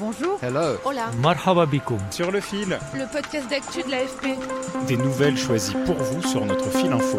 Bonjour. Hello. Hola. Marhaba. Sur le fil, Le podcast d'actu de l'AFP. des nouvelles choisies pour vous sur notre fil info.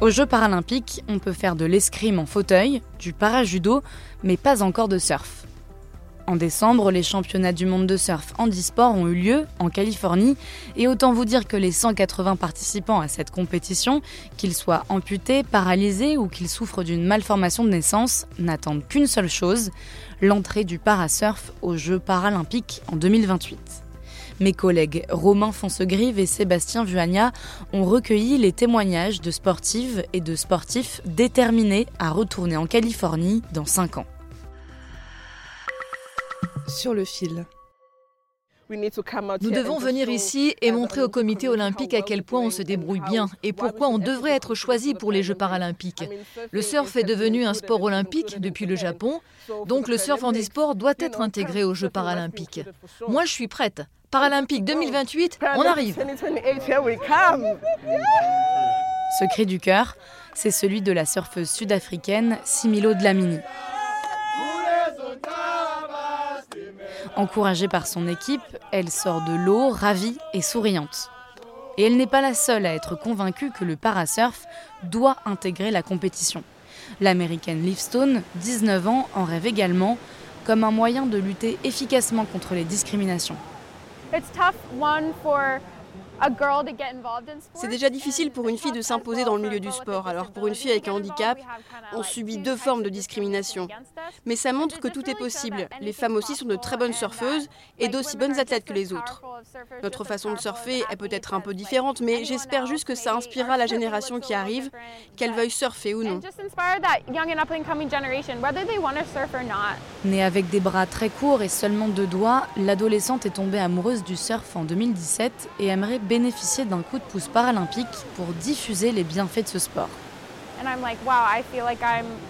Aux Jeux paralympiques, on peut faire de l'escrime en fauteuil, du parajudo, mais pas encore de surf. En décembre, les championnats du monde de surf handisport ont eu lieu en Californie et autant vous dire que les 180 participants à cette compétition, qu'ils soient amputés, paralysés ou qu'ils souffrent d'une malformation de naissance, n'attendent qu'une seule chose, l'entrée du parasurf aux Jeux paralympiques en 2028. Mes collègues Romain Foncegrive et Sébastien Vuagna ont recueilli les témoignages de sportives et de sportifs déterminés à retourner en Californie dans 5 ans. Sur le fil. Nous devons venir ici et montrer au comité olympique à quel point on se débrouille bien et pourquoi on devrait être choisi pour les Jeux paralympiques. Le surf est devenu un sport olympique depuis le Japon, donc le surf handisport doit être intégré aux Jeux paralympiques. Moi, je suis prête. Paralympique 2028, on arrive. Ce cri du cœur, c'est celui de la surfeuse sud-africaine Similo Dlamini. Encouragée par son équipe, elle sort de l'eau ravie et souriante. Et elle n'est pas la seule à être convaincue que le parasurf doit intégrer la compétition. L'américaine Livestone, 19 ans, en rêve également, comme un moyen de lutter efficacement contre les discriminations. C'est déjà difficile pour une fille de s'imposer dans le milieu du sport. Alors pour une fille avec un handicap, on subit deux formes de discrimination. Mais ça montre que tout est possible. Les femmes aussi sont de très bonnes surfeuses et d'aussi bonnes athlètes que les autres. Notre façon de surfer est peut-être un peu différente, mais j'espère juste que ça inspirera la génération qui arrive, qu'elle veuille surfer ou non. Née avec des bras très courts et seulement deux doigts, l'adolescente est tombée amoureuse du surf en 2017 et aimerait bénéficier d'un coup de pouce paralympique pour diffuser les bienfaits de ce sport.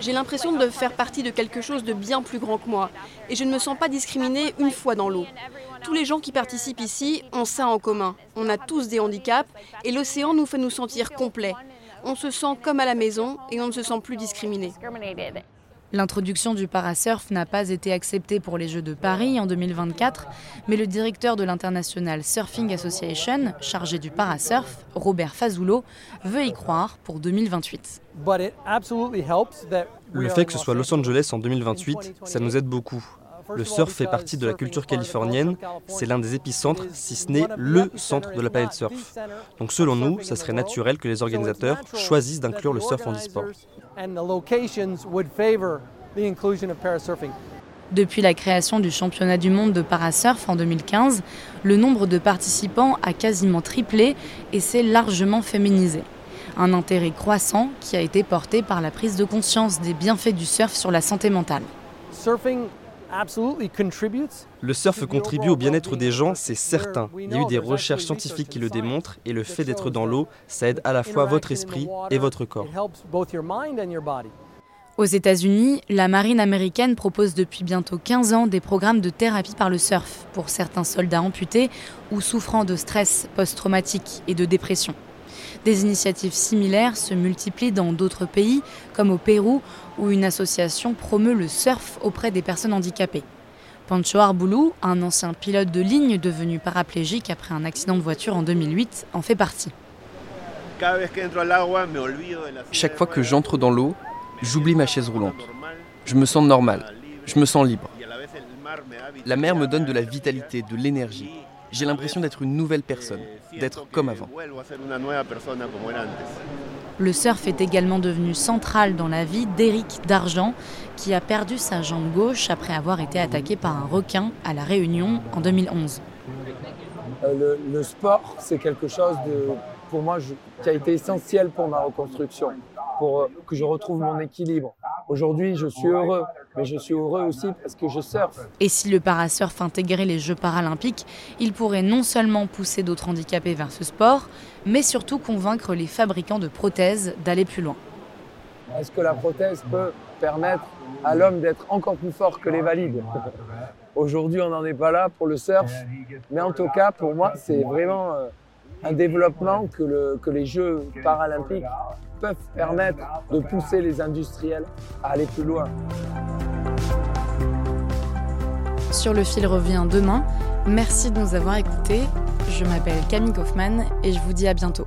J'ai l'impression de faire partie de quelque chose de bien plus grand que moi, et je ne me sens pas discriminée une fois dans l'eau. Tous les gens qui participent ici ont ça en commun. On a tous des handicaps, et l'océan nous fait nous sentir complets. On se sent comme à la maison, et on ne se sent plus discriminé. L'introduction du parasurf n'a pas été acceptée pour les Jeux de Paris en 2024, mais le directeur de l'International Surfing Association, chargé du parasurf, Robert Fazulo, veut y croire pour 2028. Le fait que ce soit Los Angeles en 2028, ça nous aide beaucoup. Le surf fait partie de la culture californienne, c'est l'un des épicentres, si ce n'est le centre de la planète surf. Donc selon nous, ça serait naturel que les organisateurs choisissent d'inclure le surf en e-sport. Depuis la création du championnat du monde de parasurf en 2015, le nombre de participants a quasiment triplé et s'est largement féminisé. Un intérêt croissant qui a été porté par la prise de conscience des bienfaits du surf sur la santé mentale. Le surf contribue au bien-être des gens, c'est certain. Il y a eu des recherches scientifiques qui le démontrent et le fait d'être dans l'eau, ça aide à la fois votre esprit et votre corps. Aux États-Unis, la marine américaine propose depuis bientôt 15 ans des programmes de thérapie par le surf pour certains soldats amputés ou souffrant de stress post-traumatique et de dépression. Des initiatives similaires se multiplient dans d'autres pays, comme au Pérou, où une association promeut le surf auprès des personnes handicapées. Pancho Arboulou, un ancien pilote de ligne devenu paraplégique après un accident de voiture en 2008, en fait partie. Chaque fois que j'entre dans l'eau, j'oublie ma chaise roulante. Je me sens normal, je me sens libre. La mer me donne de la vitalité, de l'énergie. J'ai l'impression d'être une nouvelle personne, d'être comme avant. Le surf est également devenu central dans la vie d'Éric Dargent, qui a perdu sa jambe gauche après avoir été attaqué par un requin à La Réunion en 2011. Le, le sport, c'est quelque chose de, pour moi je- qui a été essentiel pour ma reconstruction. pour que je retrouve mon équilibre. Aujourd'hui, je suis heureux, mais je suis heureux aussi parce que je surfe. Et si le parasurf intégrait les Jeux paralympiques, il pourrait non seulement pousser d'autres handicapés vers ce sport, mais surtout convaincre les fabricants de prothèses d'aller plus loin. Est-ce que la prothèse peut permettre à l'homme d'être encore plus fort que les valides? Aujourd'hui, on n'en est pas là pour le surf, mais en tout cas, pour moi, c'est vraiment euh, un développement que, que les Jeux paralympiques peuvent permettre de pousser les industriels à aller plus loin. Sur le fil revient demain. Merci de nous avoir écoutés. Je m'appelle Camille Kaufmann et je vous dis à bientôt.